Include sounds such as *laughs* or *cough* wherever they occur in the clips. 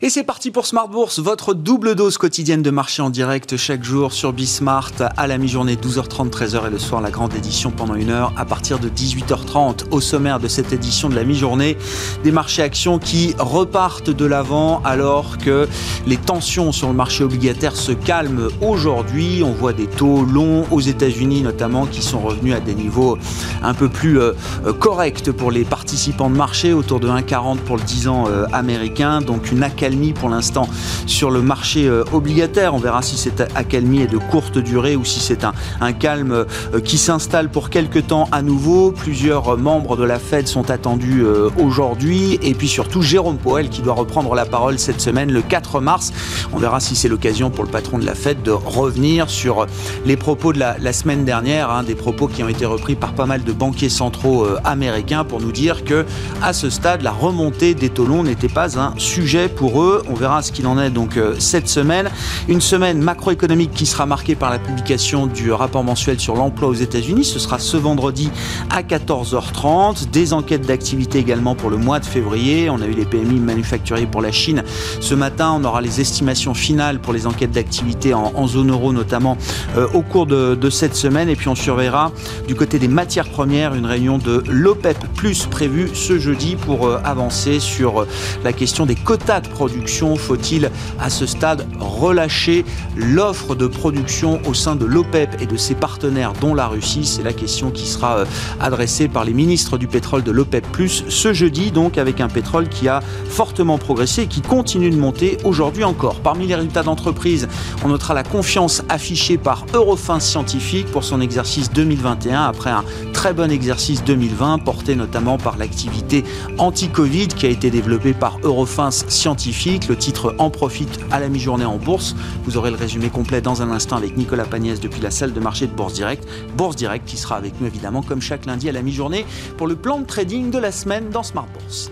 Et c'est parti pour Smart Bourse, votre double dose quotidienne de marché en direct chaque jour sur Bismart à la mi-journée 12h30, 13h et le soir la grande édition pendant une heure à partir de 18h30 au sommaire de cette édition de la mi-journée. Des marchés actions qui repartent de l'avant alors que les tensions sur le marché obligataire se calment aujourd'hui. On voit des taux longs aux États-Unis notamment qui sont revenus à des niveaux un peu plus euh, corrects pour les participants de marché autour de 1,40 pour le 10 ans euh, américain. Donc une accalmie pour l'instant sur le marché euh, obligataire. On verra si cette accalmie est de courte durée ou si c'est un, calme euh, qui s'installe pour quelque temps à nouveau. Plusieurs membres de la Fed sont attendus euh, aujourd'hui et puis surtout Jérôme Powell qui doit reprendre la parole cette semaine le 4 mars. On verra si c'est l'occasion pour le patron de la Fed de revenir sur les propos de la, la semaine dernière, hein, des propos qui ont été repris par pas mal de banquiers centraux américains pour nous dire que à ce stade la remontée des taux longs n'était pas un sujet pour on verra ce qu'il en est donc euh, cette semaine. Une semaine macroéconomique qui sera marquée par la publication du rapport mensuel sur l'emploi aux États-Unis. Ce sera ce vendredi à 14h30. Des enquêtes d'activité également pour le mois de février. On a eu les PMI manufacturiers pour la Chine ce matin. On aura les estimations finales pour les enquêtes d'activité en, zone euro notamment euh, au cours de, cette semaine. Et puis on surveillera du côté des matières premières une réunion de l'OPEP plus prévue ce jeudi pour euh, avancer sur la question des quotas de production faut-il à ce stade relâcher l'offre de production au sein de l'OPEP et de ses partenaires, dont la Russie? C'est la question qui sera euh, adressée par les ministres du pétrole de l'OPEP, ce jeudi, donc avec un pétrole qui a fortement progressé et qui continue de monter aujourd'hui encore. Parmi les résultats d'entreprise, on notera la confiance affichée par Eurofins Scientifique pour son exercice 2021 après un très bon exercice 2020 porté notamment par l'activité anti-Covid qui a été développée par Eurofins Scientifique le titre en profite à la mi-journée en bourse. Vous aurez le résumé complet dans un instant avec Nicolas Pagnès depuis la salle de marché de Bourse Direct. Bourse Direct qui sera avec nous évidemment comme chaque lundi à la mi-journée pour le plan de trading de la semaine dans Smart Bourse.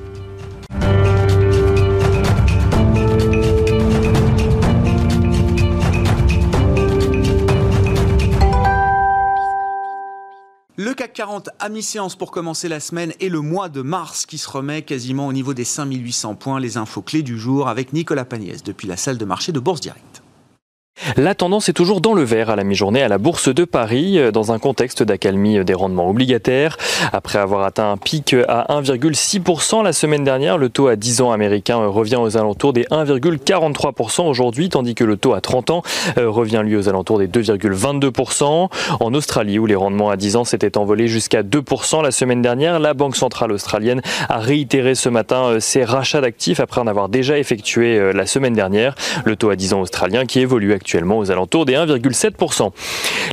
40 à mi-séance pour commencer la semaine et le mois de mars qui se remet quasiment au niveau des 5800 points. Les infos clés du jour avec Nicolas Pagnès depuis la salle de marché de Bourse Direct. La tendance est toujours dans le vert à la mi-journée à la Bourse de Paris, euh, dans un contexte d'accalmie des rendements obligataires. Après avoir atteint un pic à 1,6% la semaine dernière, le taux à 10 ans américain revient aux alentours des 1,43% aujourd'hui, tandis que le taux à 30 ans euh, revient lui aux alentours des 2,22%. En Australie, où les rendements à 10 ans s'étaient envolés jusqu'à 2% la semaine dernière, la Banque centrale australienne a réitéré ce matin euh, ses rachats d'actifs après en avoir déjà effectué la semaine dernière. Le taux à 10 ans australien qui évolue actuellement aux alentours des 1,7%.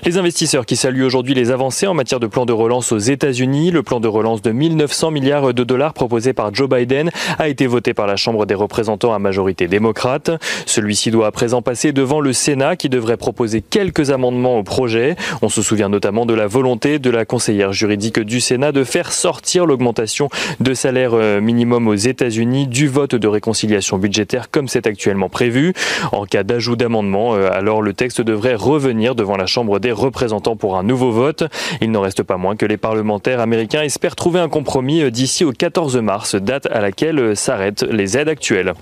Les investisseurs qui saluent aujourd'hui les avancées en matière de plan de relance aux États-Unis, le plan de relance de 1900 milliards de dollars proposé par Joe Biden a été voté par la Chambre des représentants à majorité démocrate. Celui-ci doit à présent passer devant le Sénat qui devrait proposer quelques amendements au projet. On se souvient notamment de la volonté de la conseillère juridique du Sénat de faire sortir l'augmentation de salaire euh, minimum aux États-Unis du vote de réconciliation budgétaire comme c'est actuellement prévu. En cas d'ajout d'amendement, euh, alors le texte devrait revenir devant la Chambre des représentants pour un nouveau vote. Il n'en reste pas moins que les parlementaires américains espèrent trouver un compromis euh, d'ici au 14 mars, date à laquelle euh, s'arrêtent les aides actuelles.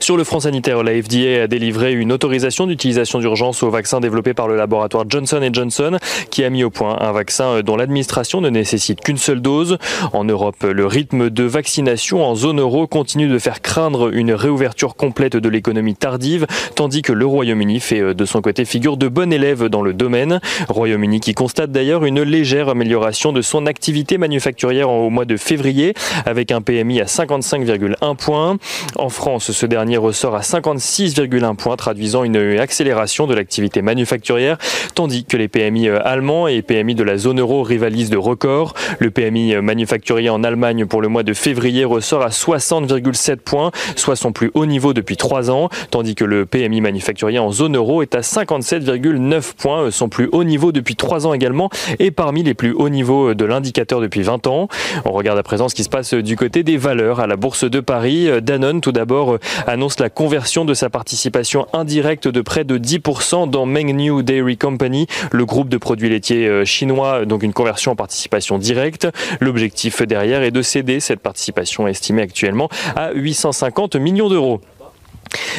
Sur le front sanitaire, la FDA a délivré une autorisation d'utilisation d'urgence au vaccin développé par le laboratoire Johnson Johnson, qui a mis au point un vaccin dont l'administration ne nécessite qu'une seule dose. En Europe, le rythme de vaccination en zone euro continue de faire craindre une réouverture complète de l'économie tardive, tandis que le Royaume-Uni fait euh, de son côté figure de bon élève dans le domaine. Royaume-Uni qui constate d'ailleurs une légère amélioration de son activité manufacturière au mois de février, avec un PMI à 55,1 points. En France, ce dernier ressort à 56,1 points, traduisant une accélération de l'activité manufacturière, tandis que les PMI euh, allemands et PMI de la zone euro rivalisent de records. Le PMI euh, manufacturier en Allemagne pour le mois de février ressort à 60,7 points, soit son plus haut niveau depuis 3 ans, tandis que le PMI manufacturier en zone euro est à 57,9 points, euh, son plus haut niveau depuis 3 ans également, et parmi les plus hauts niveaux de l'indicateur depuis 20 ans. On regarde à présent ce qui se passe du côté des valeurs à la Bourse de Paris. Danone, tout d'abord, annonce la conversion de sa participation indirecte de près de 10% dans Mengniu Dairy Company, le groupe de produits laitiers euh, chinois, donc une conversion en participation directe. L'objectif derrière est de céder cette participation estimée actuellement à 850 millions d'euros.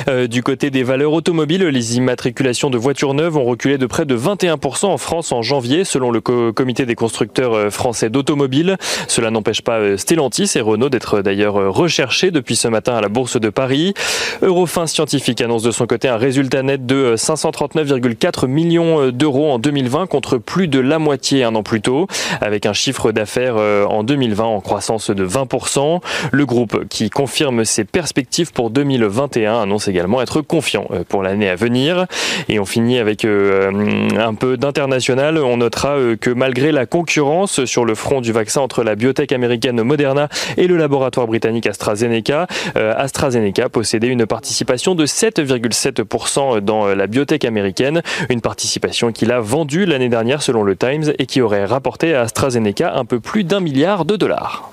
Euh, du côté des valeurs automobiles, les immatriculations de voitures neuves ont reculé de près de 21% en France en janvier, selon le comité des constructeurs euh, français d'automobiles. Cela n'empêche pas euh, Stellantis et Renault d'être d'ailleurs recherchés depuis ce matin à la Bourse de Paris. Eurofin Scientifique annonce de son côté un résultat net de 539,4 millions d'euros en 2020 contre plus de la moitié un an plus tôt, avec un chiffre d'affaires en 2020 en croissance de 20%. Le groupe qui confirme ses perspectives pour 2021 annonce également être confiant euh, pour l'année à venir. Et on finit avec euh, un peu d'international. On notera euh, que malgré la concurrence sur le front du vaccin entre la biotech américaine Moderna et le laboratoire britannique AstraZeneca, AstraZeneca possédait une participation de 7,7% dans la biotech américaine, une participation qu'il a vendue l'année dernière selon le Times et qui aurait rapporté à AstraZeneca un peu plus d'un milliard de dollars.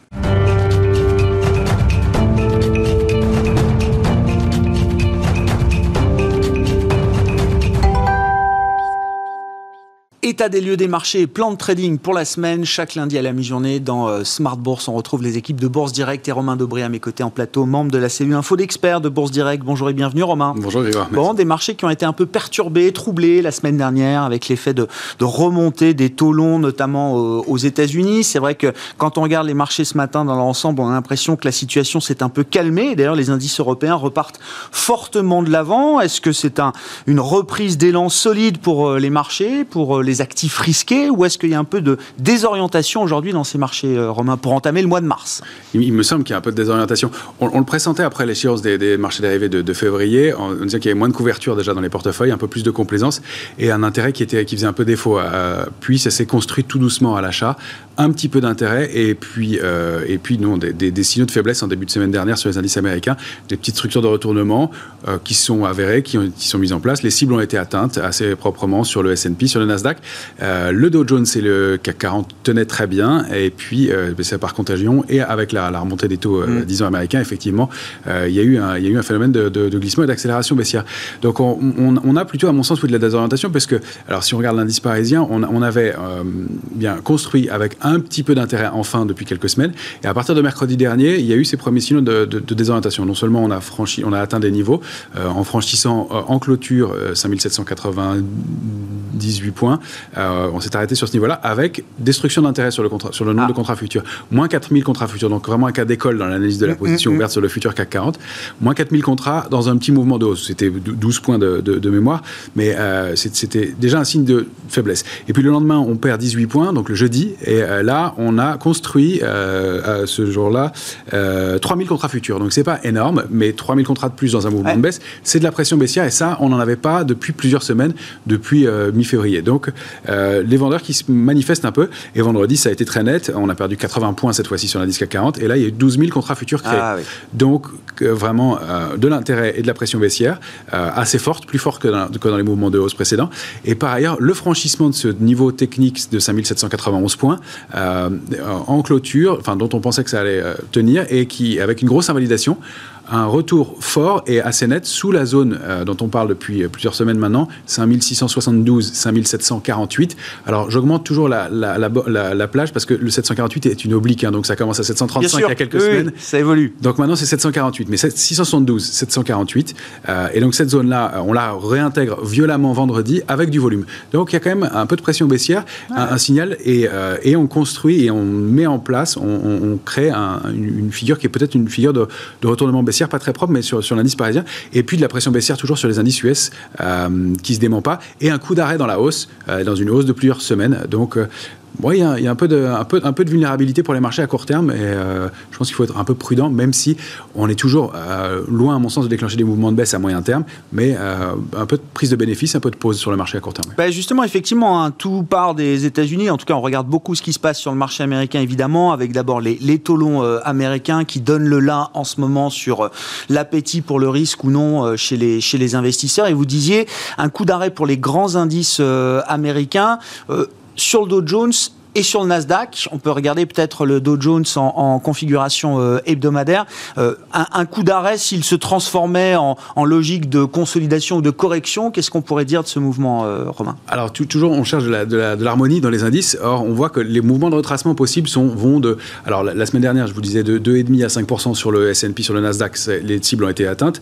État des lieux des marchés et plan de trading pour la semaine. Chaque lundi à la mi-journée dans euh, Smart Bourse, on retrouve les équipes de Bourse Direct et Romain Dobré à mes côtés en plateau, membre de la cellule Info d'experts de Bourse Direct. Bonjour et bienvenue Romain. Bonjour Grégoire. Bon, des marchés qui ont été un peu perturbés, troublés la semaine dernière avec l'effet de, de remontée des taux longs, notamment aux, États-Unis. C'est vrai que quand on regarde les marchés ce matin dans l'ensemble, on a l'impression que la situation s'est un peu calmée. D'ailleurs, les indices européens repartent fortement de l'avant. Est-ce que c'est un, une reprise d'élan solide pour euh, les marchés, pour euh, actifs risqués ou est-ce qu'il y a un peu de désorientation aujourd'hui dans ces marchés, euh, romains, pour entamer le mois de mars? Il, me semble qu'il y a un peu de désorientation. On, le pressentait après l'échéance des, des, marchés dérivés de, février. On, disait qu'il y avait moins de couverture déjà dans les portefeuilles, un peu plus de complaisance et un intérêt qui, était, qui faisait un peu défaut. Euh, puis ça s'est construit tout doucement à l'achat, un petit peu d'intérêt et puis, euh, et puis non, des, signaux de faiblesse en début de semaine dernière sur les indices américains, des petites structures de retournement qui sont avérées, qui, ont, qui, sont mises en place. Les cibles ont été atteintes assez proprement sur le S&P, sur le Nasdaq. Euh, le Dow Jones et le CAC 40 tenaient très bien, et puis euh, c'est par contagion, et avec la, remontée des taux, euh, mm. disons, américains, effectivement, il y, a eu un, il y a eu un phénomène de, glissement et d'accélération baissière. Donc on, a plutôt, à mon sens, de la désorientation, parce que, alors si on regarde l'indice parisien, on, avait bien construit avec un petit peu d'intérêt enfin depuis quelques semaines, et à partir de mercredi dernier, il y a eu ces premiers signaux de, désorientation. Non seulement on a, franchi, on a atteint des niveaux, en franchissant en clôture 5798 points, on s'est arrêté sur ce niveau-là avec destruction d'intérêt sur le, sur le nombre de ah. contrats futurs. Moins 4000 contrats futurs, donc vraiment un cas d'école dans l'analyse de la mm, position mm, mm. ouverte sur le futur CAC 40. Moins 4000 contrats dans un petit mouvement de hausse. C'était 12 points de, mémoire, mais euh, c'était déjà un signe de faiblesse. Et puis le lendemain, on perd 18 points, donc le jeudi, et euh, là, on a construit euh, ce jour-là 3000 contrats futurs. Donc c'est pas énorme, mais 3000 contrats de plus dans un mouvement de baisse, c'est de la pression baissière, et ça, on n'en avait pas depuis plusieurs semaines, depuis mi-février. Donc les vendeurs qui se manifestent un peu. Et vendredi, ça a été très net. On a perdu 80 points cette fois-ci sur l'indice CAC 40. Et là, il y a eu 12 000 contrats futurs créés. Ah Donc, vraiment, euh, de l'intérêt et de la pression baissière euh, assez forte, plus forte que dans, les mouvements de hausse précédents. Et par ailleurs, le franchissement de ce niveau technique de 5791 points euh, en clôture, enfin, dont on pensait que ça allait tenir, et qui, avec une grosse invalidation, un retour fort et assez net sous la zone euh, dont on parle depuis plusieurs semaines maintenant, 5672, 5748. Alors j'augmente toujours la, la, la, plage parce que le 748 est une oblique, hein, donc ça commence à 735 il y a quelques semaines. ça évolue. Donc maintenant c'est 748, mais 672, 748. Euh, et donc cette zone-là, euh, on la réintègre violemment vendredi avec du volume. Donc il y a quand même un peu de pression baissière, un, signal, et, et, on construit et on met en place, on, crée une, figure qui est peut-être une figure de, de retournement baissière pas très propre, mais sur, l'indice parisien. Et puis de la pression baissière toujours sur les indices US euh, qui se dément pas. Et un coup d'arrêt dans la hausse, euh, dans une hausse de plusieurs semaines. Donc euh, il y, a, un, peu de, vulnérabilité pour les marchés à court terme et euh, je pense qu'il faut être un peu prudent, même si on est toujours euh, loin, à mon sens, de déclencher des mouvements de baisse à moyen terme, mais euh, un peu de prise de bénéfice, un peu de pause sur le marché à court terme. Bah, justement, effectivement, hein, tout part des États-Unis. En tout cas, on regarde beaucoup ce qui se passe sur le marché américain, évidemment, avec d'abord les, les américains qui donnent le là en ce moment sur l'appétit pour le risque ou non chez les investisseurs. Et vous disiez un coup d'arrêt pour les grands indices américains sur le Jones, Et sur le Nasdaq, on peut regarder peut-être le Dow Jones en, configuration euh, hebdomadaire. Euh, un, coup d'arrêt, s'il se transformait en, logique de consolidation ou de correction, qu'est-ce qu'on pourrait dire de ce mouvement, euh, Romain? Alors, toujours, on cherche de l'harmonie dans les indices. Or, on voit que les mouvements de retracement possibles vont de. Alors, la, semaine dernière, je vous disais de 2,5 à 5% sur le SP, sur le Nasdaq, les cibles ont été atteintes.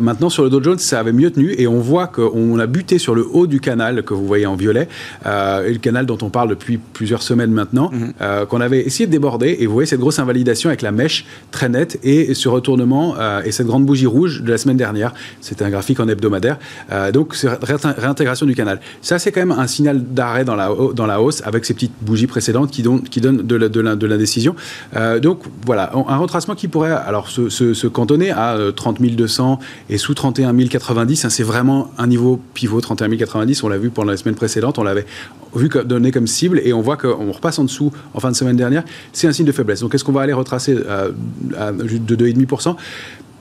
maintenant, sur le Dow Jones, ça avait mieux tenu et on voit qu'on a buté sur le haut du canal que vous voyez en violet, et le canal dont on parle depuis plus plusieurs semaines maintenant, mhm. euh, qu'on avait essayé de déborder. Et vous voyez cette grosse invalidation avec la mèche très nette et ce retournement euh, et cette grande bougie rouge de la semaine dernière. C'était un graphique en hebdomadaire. Euh, donc, c'est réintégration du canal. Ça, c'est quand même un signal d'arrêt dans la, dans la hausse avec ces petites bougies précédentes qui, donnent, qui donnent de, de l'indécision. donc, voilà, un retracement qui pourrait alors se, se, cantonner à 30 200 et sous 31 090. c'est vraiment un niveau pivot 31 090. On l'a vu pendant la semaine précédente. On l'avait vu donné comme cible et on voit qu'on repasse en dessous en fin de semaine dernière, c'est un signe de faiblesse. Donc est-ce qu'on va aller retracer euh, à, de 2,5%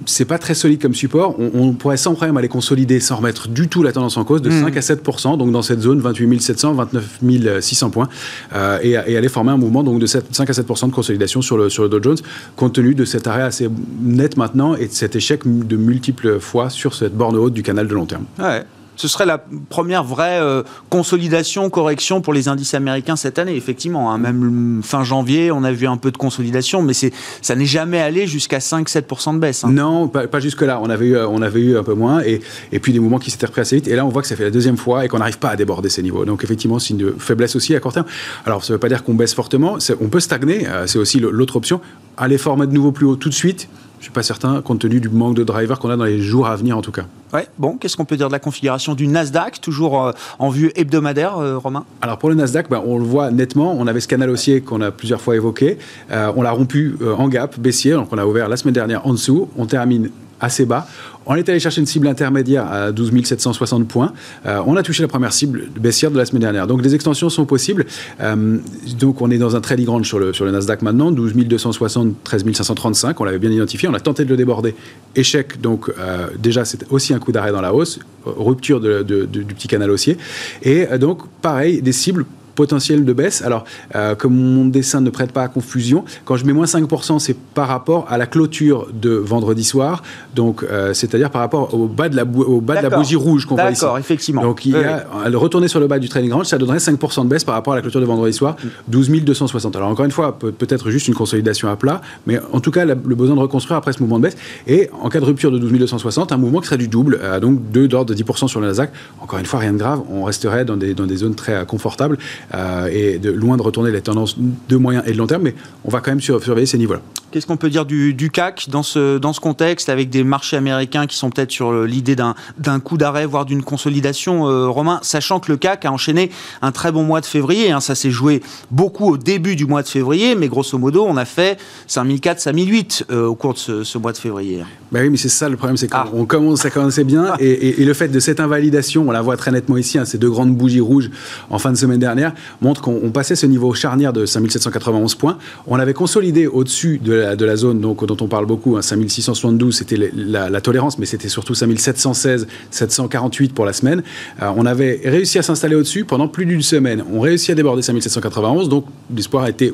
c'est pas très solide comme support. On, pourrait sans problème aller consolider sans remettre du tout la tendance en cause de 5 mmh. à 7% donc dans cette zone 28 700, 29 600 points, euh, et, aller former un mouvement donc de 7, 5 à 7% de consolidation sur le, sur le Dow Jones, compte tenu de cet arrêt assez net maintenant et de cet échec de multiples fois sur cette borne haute du canal de long terme. Ouais ce serait la première vraie euh, consolidation, correction pour les indices américains cette année, effectivement. Hein. Même fin janvier, on a vu un peu de consolidation, mais ça n'est jamais allé jusqu'à 5-7% de baisse. Hein. Non, pas, jusque-là. On, avait eu, on avait eu un peu moins, et, et puis des mouvements qui s'étaient repris assez vite. Et là, on voit que ça fait la deuxième fois et qu'on n'arrive pas à déborder ces niveaux. Donc, effectivement, signe de faiblesse aussi à court terme. Alors, ça ne veut pas dire qu'on baisse fortement. On peut stagner, euh, c'est aussi l'autre option. Aller former de nouveau plus haut tout de suite je ne suis pas certain, compte tenu du manque de drivers qu'on a dans les jours à venir en tout cas. Ouais, bon, qu'est-ce qu'on peut dire de la configuration du Nasdaq, toujours euh, en vue hebdomadaire, euh, Romain? Alors pour le Nasdaq, ben, on le voit nettement, on avait ce canal haussier qu'on a plusieurs fois évoqué, euh, on l'a rompu en gap, baissier, donc on a ouvert la semaine dernière en dessous, on termine assez bas. On est allé chercher une cible intermédiaire à 12 760 points. Euh, on a touché la première cible baissière de la semaine dernière. Donc les extensions sont possibles. Euh, donc on est dans un trading range sur le, sur le Nasdaq maintenant, 12 260, 13 535. On l'avait bien identifié. On a tenté de le déborder. Échec. Donc euh, déjà, c'est aussi un coup d'arrêt dans la hausse. Rupture du petit canal haussier. Et donc, pareil, des cibles potentiel de baisse. Alors, euh, comme mon dessin ne prête pas à confusion, quand je mets moins 5%, c'est par rapport à la clôture de vendredi soir, donc euh, c'est-à-dire par rapport au bas de la, au bas de la bougie rouge qu'on voit ici. D'accord, effectivement. Donc, il y a, retourner sur le bas du trading range, ça donnerait 5% de baisse par rapport à la clôture de vendredi soir, 12 260. Alors, encore une fois, peut-être juste une consolidation à plat, mais en tout cas, le besoin de reconstruire après ce mouvement de baisse. Et en cas de rupture de 12 260, un mouvement qui serait du double, euh, donc 2 d'ordre de 10% sur le Nasdaq. Encore une fois, rien de grave, on resterait dans des, dans des zones très confortables. Euh, et de, loin de retourner les tendances de moyen et de long terme, mais on va quand même surveiller ces niveaux-là. Qu'est-ce qu'on peut dire du, CAC dans ce, dans ce contexte, avec des marchés américains qui sont peut-être sur l'idée d'un coup d'arrêt, voire d'une consolidation, euh, Romain, sachant que le CAC a enchaîné un très bon mois de février, hein, ça s'est joué beaucoup au début du mois de février, mais grosso modo, on a fait 5004, 5008 euh, au cours de ce, mois de février. Bah oui, mais c'est ça le problème, c'est qu'on ah. commence, ça commençait bien, *laughs* et, le fait de cette invalidation, on la voit très nettement ici, hein, ces deux grandes bougies rouges en fin de semaine dernière, montre qu'on passait ce niveau charnière de 5791 points, on avait consolidé au-dessus de de la zone donc, dont on parle beaucoup, hein, 5672, c'était la, tolérance, mais c'était surtout 5716, 748 pour la semaine. Euh, on avait réussi à s'installer au-dessus pendant plus d'une semaine. On réussit à déborder 5791, donc l'espoir a été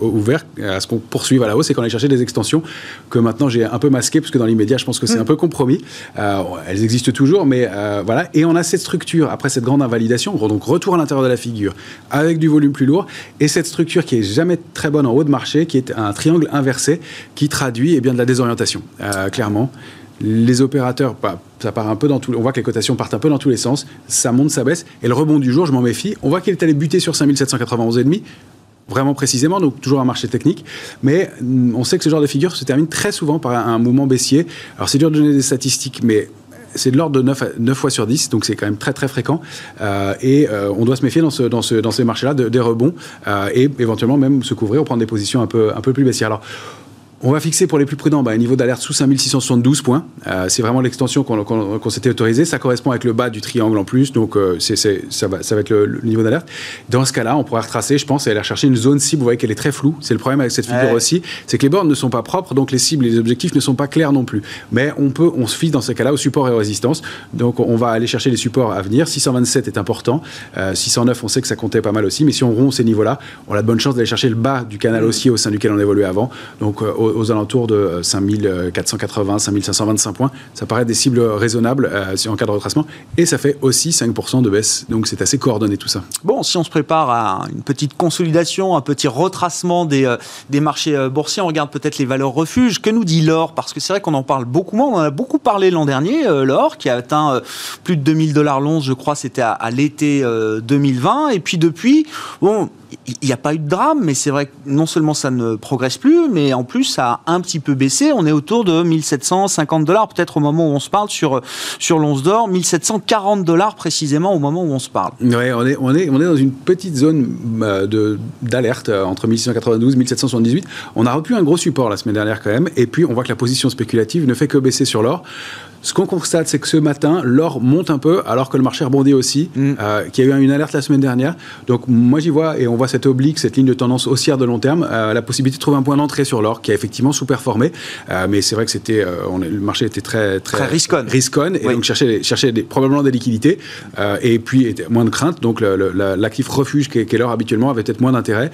ouvert à ce qu'on poursuive à la hausse et qu'on allait chercher des extensions que maintenant j'ai un peu masquées, parce que dans l'immédiat, je pense que c'est mm. un peu compromis. Euh, elles existent toujours, mais euh, voilà. Et on a cette structure, après cette grande invalidation, donc retour à l'intérieur de la figure, avec du volume plus lourd, et cette structure qui est jamais très bonne en haut de marché, qui est un triangle inversé qui traduit eh bien, de la désorientation, euh, clairement. Les opérateurs, bah, ça part un peu dans tout, on voit que les cotations partent un peu dans tous les sens, ça monte, ça baisse, et le rebond du jour, je m'en méfie. On voit qu'il est allé buter sur 5791,5 vraiment précisément, donc toujours un marché technique. Mais mm, on sait que ce genre de figure se termine très souvent par un, mouvement baissier. Alors c'est dur de donner des statistiques, mais c'est de l'ordre de 9, 9, fois sur 10, donc c'est quand même très très fréquent. Euh, et euh, on doit se méfier dans, ce, ces marchés-là des rebonds et éventuellement même se couvrir ou prendre des positions un peu, plus baissières. On va fixer pour les plus prudents bah, un niveau d'alerte sous 5672 points. Euh, c'est vraiment l'extension qu'on s'était autorisé. Ça correspond avec le bas du triangle en plus, donc euh, ça, va, ça va être le, niveau d'alerte. Dans ce cas-là, on pourrait retracer, je pense, et aller chercher une zone cible. Vous voyez qu'elle est très floue. C'est le problème avec cette figure aussi, c'est que les bornes ne sont pas propres, donc les cibles et les objectifs ne sont pas clairs non plus. Mais on peut, on se fie dans ces cas-là au support et aux résistances. Donc on va aller chercher les supports à venir. 627 est important. 609, euh, on sait que ça comptait pas mal aussi. Mais si on rompt ces niveaux-là, on a de bonnes chances d'aller chercher le bas du canal haussier au sein duquel on évoluait avant. Donc aux, alentours de 5480, 5525 points. Ça paraît des cibles raisonnables euh, en cas de retracement. Et ça fait aussi 5% de baisse. Donc c'est assez coordonné tout ça. Bon, si on se prépare à une petite consolidation, un petit retracement des, euh, des marchés euh, boursiers, on regarde peut-être les valeurs refuges. Que nous dit l'or? Parce que c'est vrai qu'on en parle beaucoup moins. On en a beaucoup parlé l'an dernier, l'or, qui a atteint plus de 2000 dollars l'once, je crois, c'était à, à l'été 2020. Et puis depuis, bon, il n'y a pas eu de drame, mais c'est vrai que non seulement ça ne progresse plus, mais en plus ça a un petit peu baissé. On est autour de 1750 dollars, peut-être au moment où on se parle sur, sur l'once d'or, 1740 dollars précisément au moment où on se parle. Oui, on est, on est, on est dans une petite zone euh, d'alerte euh, entre 1692 et 1778. On a repris un gros support la semaine dernière quand même, et puis on voit que la position spéculative ne fait que baisser sur l'or. Ce qu'on constate, c'est que ce matin, l'or monte un peu, alors que le marché rebondit aussi, mm. euh, qu'il y a eu une alerte la semaine dernière. Donc moi j'y vois, et on voit cette oblique, cette ligne de tendance haussière de long terme, euh, la possibilité de trouver un point d'entrée sur l'or, qui a effectivement sous-performé. Euh, mais c'est vrai que c'était, le marché était très très, très risconne. et donc cherchait, cherchait probablement des liquidités, et puis était moins de crainte. Donc l'actif refuge qu'est l'or habituellement avait peut-être moins d'intérêt,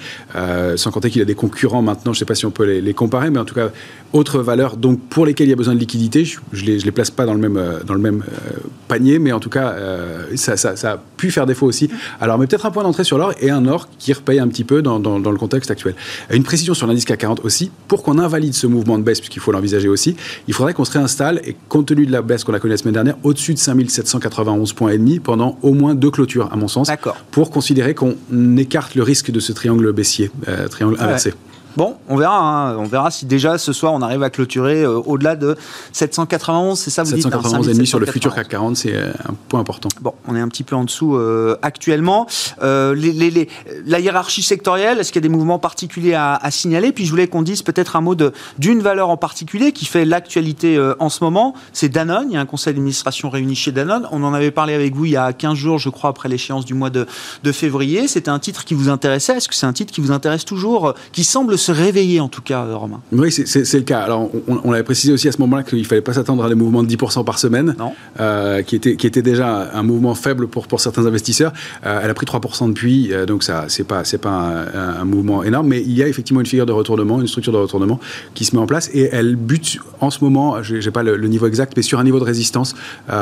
sans compter qu'il a des concurrents maintenant. Je ne sais pas si on peut les, les, comparer, mais en tout cas autres valeurs. Donc pour lesquelles il y a besoin de liquidités, je, je les, je les place pas dans le même, euh, dans le même euh, panier, mais en tout cas, euh, ça, ça, a pu faire défaut aussi. Alors, mais peut-être un point d'entrée sur l'or et un or qui repaye un petit peu dans, dans, le contexte actuel. Une précision sur l'indice CAC 40 aussi, pour qu'on invalide ce mouvement de baisse, puisqu'il faut l'envisager aussi, il faudrait qu'on se réinstalle, et compte tenu de la baisse qu'on a connue la semaine dernière, au-dessus de 5791 points et demi pendant au moins deux clôtures, à mon sens, pour considérer qu'on écarte le risque de ce triangle baissier, triangle inversé. Bon, on verra. Hein. On verra si déjà ce soir on arrive à clôturer euh, au-delà de 791, c'est ça vous 791 dites, hein, sur le futur CAC 40, c'est euh, un point important. Bon, on est un petit peu en dessous euh, actuellement. Les, la hiérarchie sectorielle, est-ce qu'il y a des mouvements particuliers à, signaler? Puis je voulais qu'on dise peut-être un mot d'une valeur en particulier qui fait l'actualité en ce moment. C'est Danone. Il y a un conseil d'administration réuni chez Danone. On en avait parlé avec vous il y a 15 jours, je crois, après l'échéance du mois de, de février. C'était un titre qui vous intéressait. Est-ce que c'est un titre qui vous intéresse toujours, qui semble se réveiller en tout cas, euh, Romain. Oui, c'est le cas. Alors, on, on l'avait précisé aussi à ce moment-là qu'il ne fallait pas s'attendre à des mouvements de 10% par semaine, euh, qui, était, qui était déjà un mouvement faible pour, pour certains investisseurs. Euh, elle a pris 3% depuis, donc ça, c'est pas, c'est pas un, mouvement énorme, mais il y a effectivement une figure de retournement, une structure de retournement qui se met en place et elle bute en ce moment, je n'ai pas le, niveau exact, mais sur un niveau de résistance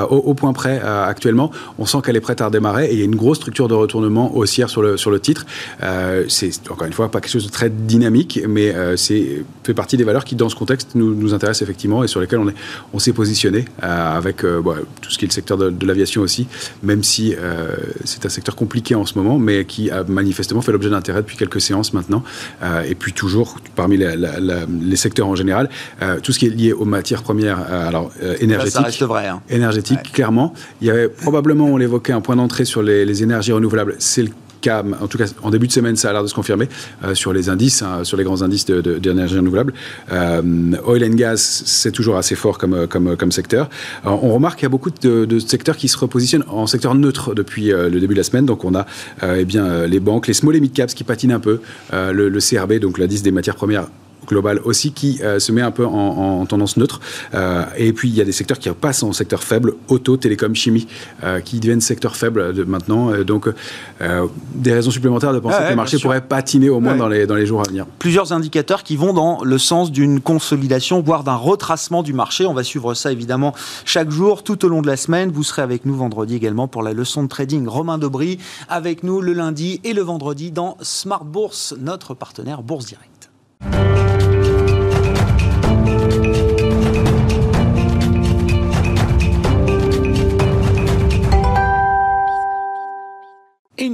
au, point près actuellement. On sent qu'elle est prête à redémarrer et il y a une grosse structure de retournement haussière sur le, sur le titre. c'est encore une fois pas quelque chose de très dynamique mais euh, c'est fait partie des valeurs qui, dans ce contexte, nous, nous intéressent effectivement et sur lesquelles on, est, on s'est positionné euh, avec euh, tout ce qui est le secteur de, l'aviation aussi, même si c'est un secteur compliqué en ce moment, mais qui a manifestement fait l'objet d'intérêt depuis quelques séances maintenant. et puis toujours, parmi les secteurs en général, tout ce qui est lié aux matières premières, alors énergétiques. Ça reste vrai. Hein. Énergétiques, clairement. Il y avait probablement, on l'évoquait, un point d'entrée sur les, les énergies renouvelables. C'est le en tout cas en début de semaine, ça a l'air de se confirmer euh, sur les indices, hein, sur les grands indices d'énergie renouvelable. Euh, oil and gas, c'est toujours assez fort comme, comme, comme secteur. on remarque qu'il y a beaucoup de, secteurs qui se repositionnent en secteur neutre depuis euh, le début de la semaine. Donc on a eh bien, les banques, les small et mid caps qui patinent un peu, le CRB, donc l'indice des matières premières global aussi qui euh, se met un peu en, tendance neutre. Euh, et puis il y a des secteurs qui passent en secteur faible, auto, télécom, chimie, euh, qui deviennent secteurs faibles de maintenant. donc des raisons supplémentaires de penser que le marché pourrait patiner au moins dans, les, dans les jours à venir. Plusieurs indicateurs qui vont dans le sens d'une consolidation, voire d'un retracement du marché. On va suivre ça évidemment chaque jour, tout au long de la semaine. Vous serez avec nous vendredi également pour la leçon de trading. Romain Dobry avec nous le lundi et le vendredi dans Smart Bourse, notre partenaire Bourse Direct.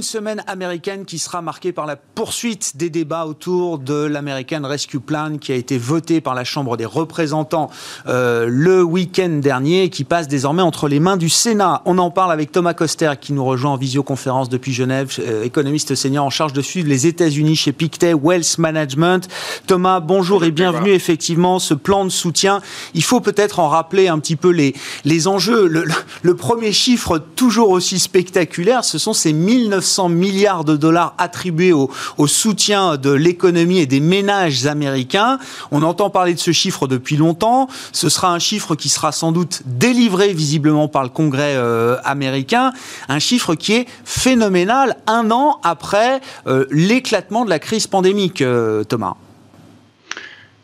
Une semaine américaine qui sera marquée par la poursuite des débats autour de l'American Rescue Plan qui a été voté par la Chambre des représentants euh, le week-end dernier et qui passe désormais entre les mains du Sénat. On en parle avec Thomas Coster qui nous rejoint en visioconférence depuis Genève, euh, économiste senior en charge de suivre les États-Unis chez Pictet Wealth Management. Thomas, bonjour et bienvenue. Effectivement, ce plan de soutien, il faut peut-être en rappeler un petit peu les, les enjeux. Le, le premier chiffre toujours aussi spectaculaire, ce sont ces 1900 milliards de dollars attribués au, au soutien de l'économie et des ménages américains. On entend parler de ce chiffre depuis longtemps. Ce sera un chiffre qui sera sans doute délivré visiblement par le Congrès euh, américain. Un chiffre qui est phénoménal un an après euh, l'éclatement de la crise pandémique, euh, Thomas.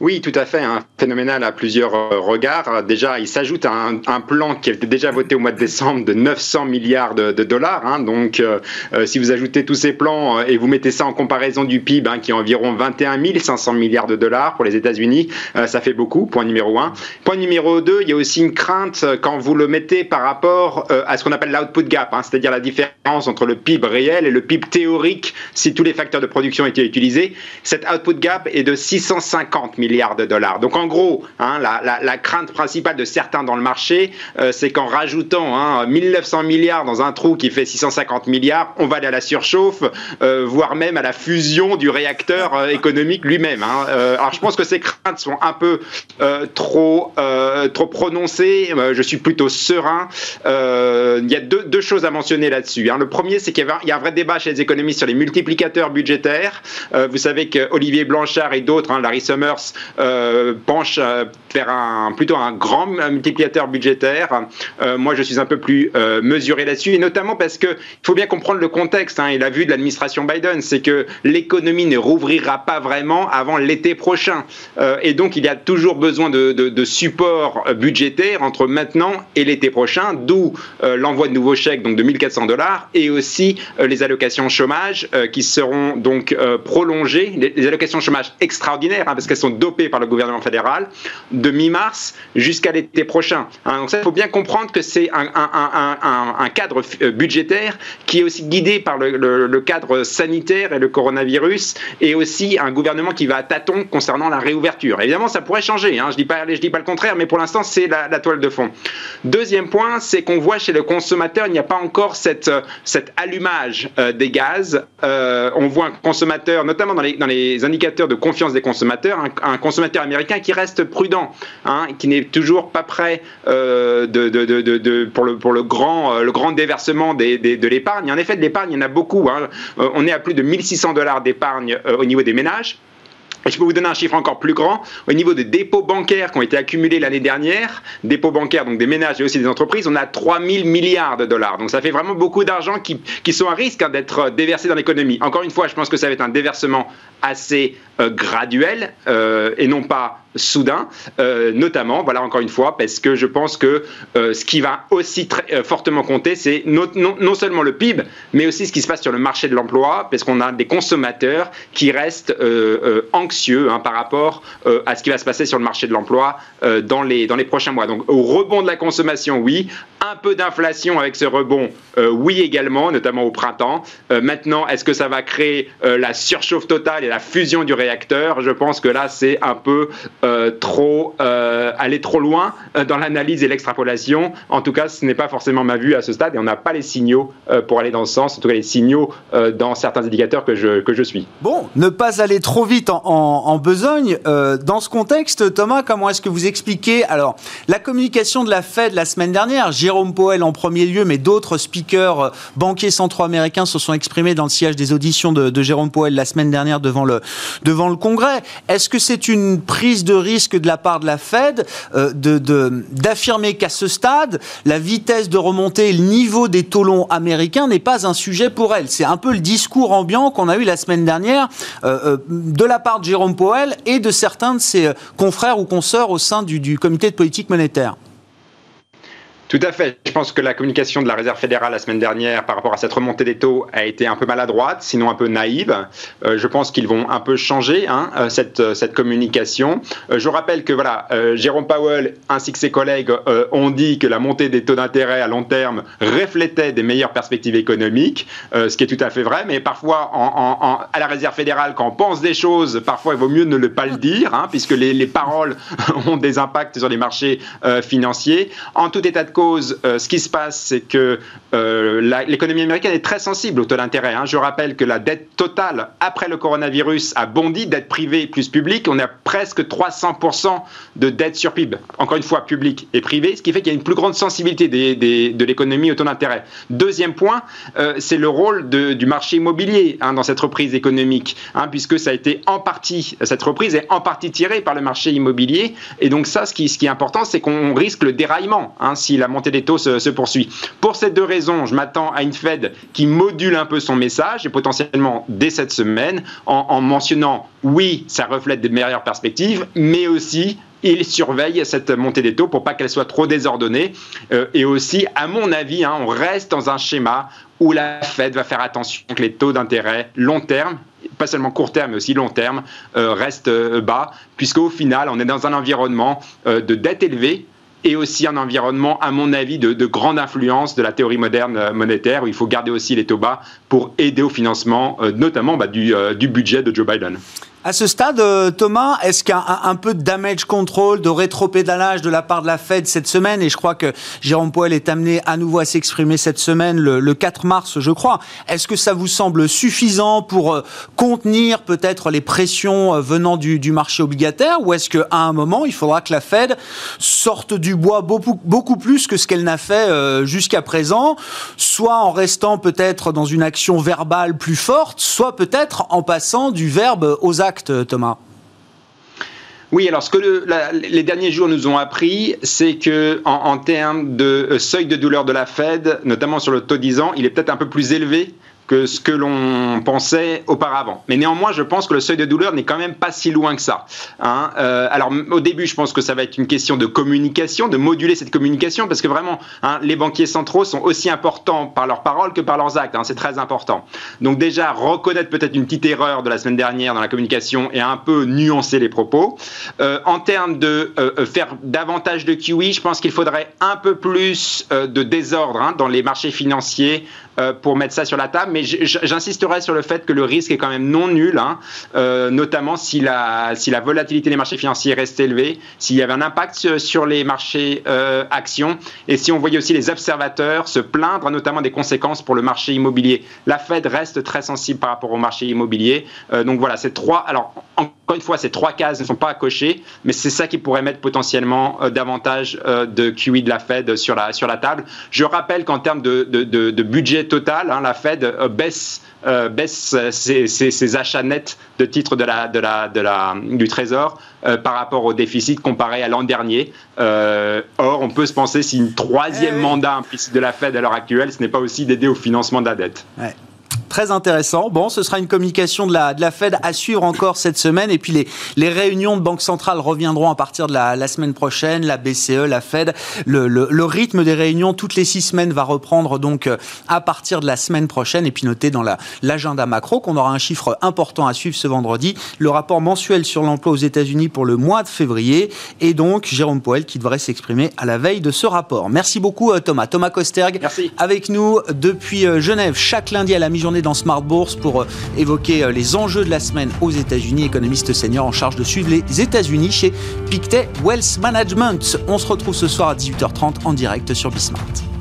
Oui, tout à fait, un phénoménal à plusieurs euh, regards. Déjà, il s'ajoute à un, plan qui été déjà voté au mois de décembre de 900 milliards de, dollars. Hein. Donc, euh, euh, si vous ajoutez tous ces plans et vous mettez ça en comparaison du PIB, hein, qui est environ 21 500 milliards de dollars pour les États-Unis, ça fait beaucoup, point numéro un. Point numéro deux, il y a aussi une crainte quand vous le mettez par rapport à ce qu'on appelle l'output gap, hein, c'est-à-dire la différence entre le PIB réel et le PIB théorique si tous les facteurs de production étaient utilisés. Cet output gap est de 650 milliards Donc en gros, hein, la, crainte principale de certains dans le marché, euh, c'est qu'en rajoutant hein, 1900 milliards dans un trou qui fait 650 milliards, on va aller à la surchauffe, euh, voire même à la fusion du réacteur euh, économique lui-même. Hein. alors je pense que ces craintes sont un peu trop, trop prononcées. je suis plutôt serein. Il y a deux, deux choses à mentionner là-dessus. Le premier, c'est qu'il y, a un vrai débat chez les économistes sur les multiplicateurs budgétaires. vous savez qu'Olivier Blanchard et d'autres, Larry Summers, euh, penche vers un, plutôt un grand multiplicateur budgétaire. Euh, moi, je suis un peu plus euh, mesuré là-dessus, et notamment parce qu'il faut bien comprendre le contexte hein, et la vue de l'administration Biden, c'est que l'économie ne rouvrira pas vraiment avant l'été prochain. et donc, il y a toujours besoin de, de, support budgétaire entre maintenant et l'été prochain, d'où l'envoi de nouveaux chèques, donc de 1400 dollars, et aussi les allocations chômage qui seront donc prolongées, les, allocations chômage extraordinaires, hein, parce qu'elles sont par le gouvernement fédéral de mi-mars jusqu'à l'été prochain. Hein, donc ça, il faut bien comprendre que c'est un, cadre euh, budgétaire qui est aussi guidé par le, cadre sanitaire et le coronavirus, et aussi un gouvernement qui va à tâtons concernant la réouverture. Évidemment, ça pourrait changer, hein, je ne dis, pas, le contraire, mais pour l'instant, c'est la, toile de fond. Deuxième point, c'est qu'on voit chez le consommateur, il n'y a pas encore cette, cet allumage euh, des gaz. Euh, on voit un consommateur, notamment dans les indicateurs de confiance des consommateurs, un, consommateur américain qui reste prudent, hein, qui n'est toujours pas prêt euh, pour, le, grand, euh, déversement de l'épargne. En effet, de l'épargne, il y en a beaucoup. Hein. Euh, on est à plus de 1600 dollars d'épargne au niveau des ménages. Et je peux vous donner un chiffre encore plus grand. Au niveau des dépôts bancaires qui ont été accumulés l'année dernière, dépôts bancaires, donc des ménages et aussi des entreprises, on a 3 000 milliards de dollars. Donc ça fait vraiment beaucoup d'argent qui, qui, sont à risque hein, d'être déversés dans l'économie. Encore une fois, je pense que ça va être un déversement assez euh, graduel euh, et non pas soudain, euh, notamment, voilà encore une fois, parce que je pense que ce qui va aussi très, fortement compter, c'est non, non, seulement le PIB, mais aussi ce qui se passe sur le marché de l'emploi, parce qu'on a des consommateurs qui restent anxieux hein, par rapport à ce qui va se passer sur le marché de l'emploi dans, les, dans les prochains mois. Donc au rebond de la consommation, oui, un peu d'inflation avec ce rebond, oui également, notamment au printemps. maintenant, est-ce que ça va créer la surchauffe totale la fusion du réacteur, je pense que là, c'est un peu euh, trop euh, aller trop loin euh, dans l'analyse et l'extrapolation. En tout cas, ce n'est pas forcément ma vue à ce stade et on n'a pas les signaux pour aller dans ce sens, en tout cas les signaux dans certains indicateurs que je, que je suis. Bon, ne pas aller trop vite en, besogne. dans ce contexte, Thomas, comment est-ce que vous expliquez? Alors la communication de la Fed la semaine dernière Powell en premier lieu, mais d'autres speakers banquiers centraux américains se sont exprimés dans le sillage des auditions de, Jérôme Powell la semaine dernière devant le, Congrès. Est-ce que c'est une prise de risque de la part de la Fed euh, d'affirmer qu'à ce stade, la vitesse de remontée le niveau des taux longs américains n'est pas un sujet pour elle? C'est un peu le discours ambiant qu'on a eu la semaine dernière euh, euh, de la part de Jérôme Powell et de certains de ses confrères ou consoeurs au sein du comité de politique monétaire. Tout à fait. Je pense que la communication de la Réserve fédérale la semaine dernière par rapport à cette remontée des taux a été un peu maladroite, sinon un peu naïve. Euh, je pense qu'ils vont un peu changer hein, euh, cette, euh, cette communication. je rappelle que voilà, Jérôme Powell ainsi que ses collègues ont dit que la montée des taux d'intérêt à long terme reflétait des meilleures perspectives économiques, ce qui est tout à fait vrai. Mais parfois, à la Réserve fédérale, quand on pense des choses, parfois il vaut mieux ne pas le dire, hein, puisque les, les, paroles *laughs* ont des impacts sur les marchés financiers. En tout état de euh, ce qui se passe, c'est que euh, l'économie américaine est très sensible au taux d'intérêt. Hein. Je rappelle que la dette totale après le coronavirus a bondi, dette privée plus publique. On a presque 300% de dette sur PIB. Encore une fois, publique et privée, ce qui fait qu'il y a une plus grande sensibilité de l'économie au taux d'intérêt. Deuxième point, euh, c'est le rôle du marché immobilier hein, dans cette reprise économique, hein, puisque ça a été en partie, cette reprise est en partie tirée par le marché immobilier. Et donc ça, ce qui, ce qui est important, c'est qu'on risque le déraillement si la montée des taux se, poursuit. Pour ces deux raisons, je m'attends à une Fed qui module un peu son message et potentiellement dès cette semaine en, mentionnant oui, ça reflète des meilleures perspectives, mais aussi il surveille cette montée des taux pour pas qu'elle soit trop désordonnée. Euh, et aussi, à mon avis, hein, on reste dans un schéma où la Fed va faire attention que les taux d'intérêt long terme, pas seulement court terme, mais aussi long terme, euh, restent euh, bas, puisqu'au final, on est dans un environnement de dette élevée et aussi un environnement, à mon avis, de, grande influence de la théorie moderne euh, monétaire, où il faut garder aussi les taux bas pour aider au financement, euh, notamment bah, euh, du budget de Joe Biden. À ce stade, euh, Thomas, est-ce qu'il y a un, peu de damage control, de rétropédalage de la part de la Fed cette semaine? Et je crois que Jérôme Poel est amené à nouveau à s'exprimer cette semaine, le, 4 mars, je crois. Est-ce que ça vous semble suffisant pour euh, contenir peut-être les pressions euh, venant du, marché obligataire? Ou est-ce qu'à un moment, il faudra que la Fed sorte du bois beaucoup plus que ce qu'elle n'a fait jusqu'à présent, soit en restant peut-être dans une action verbale plus forte, soit peut-être en passant du verbe aux actes? Thomas oui, alors ce que les derniers jours nous ont appris, c'est que en, termes de euh, seuil de douleur de la Fed, notamment sur le taux 10 ans, il est peut-être un peu plus élevé que ce que l'on pensait auparavant. Mais néanmoins, je pense que le seuil de douleur n'est quand même pas si loin que ça. Hein. Euh, alors au début, je pense que ça va être une question de communication, de moduler cette communication, parce que vraiment, hein, les banquiers centraux sont aussi importants par leurs paroles que par leurs actes. Hein. C'est très important. Donc déjà, reconnaître peut-être une petite erreur de la semaine dernière dans la communication et un peu nuancer les propos. Euh, en termes de euh, faire davantage de QE, je pense qu'il faudrait un peu plus de désordre dans les marchés financiers pour mettre ça sur la table mais j'insisterai sur le fait que le risque est quand même non nul, hein, euh, notamment si la, si la volatilité des marchés financiers reste élevée, s'il y avait un impact sur, les marchés euh, actions, et si on voyait aussi les observateurs se plaindre notamment des conséquences pour le marché immobilier. La Fed reste très sensible par rapport au marché immobilier. Euh, donc voilà, ces trois. Alors encore une fois, ces trois cases ne sont pas à cocher, mais c'est ça qui pourrait mettre potentiellement davantage de QE de la Fed sur la, sur la table. Je rappelle qu'en termes de, de, budget total, hein, la Fed baisse, euh, baisse ses, achats nets de titres de la, de la, de la, du Trésor euh, par rapport au déficit comparé à l'an dernier. Euh, or, on peut se penser si une troisième eh mandat implicite de la Fed à l'heure actuelle, ce n'est pas aussi d'aider au financement de la dette. Très intéressant. Bon, ce sera une communication de la, de la Fed à suivre encore cette semaine. Et puis les, les réunions de Banque Centrale reviendront à partir de la, la semaine prochaine. La BCE, la Fed. Le, le, le, rythme des réunions toutes les six semaines va reprendre donc euh, à partir de la semaine prochaine. Et puis notez dans l'agenda macro qu'on aura un chiffre important à suivre ce vendredi. Le rapport mensuel sur l'emploi aux États-Unis pour le mois de février. Et donc Jérôme Poel qui devrait s'exprimer à la veille de ce rapport. Merci beaucoup euh, Thomas. Thomas Kosterg Merci. avec nous depuis euh, Genève chaque lundi à la mi-journée dans Smart Bourse pour euh, évoquer euh, les enjeux de la semaine aux États-Unis, économiste senior en charge de suivre les États-Unis chez Pictet Wealth Management. On se retrouve ce soir à 18h30 en direct sur Bismart.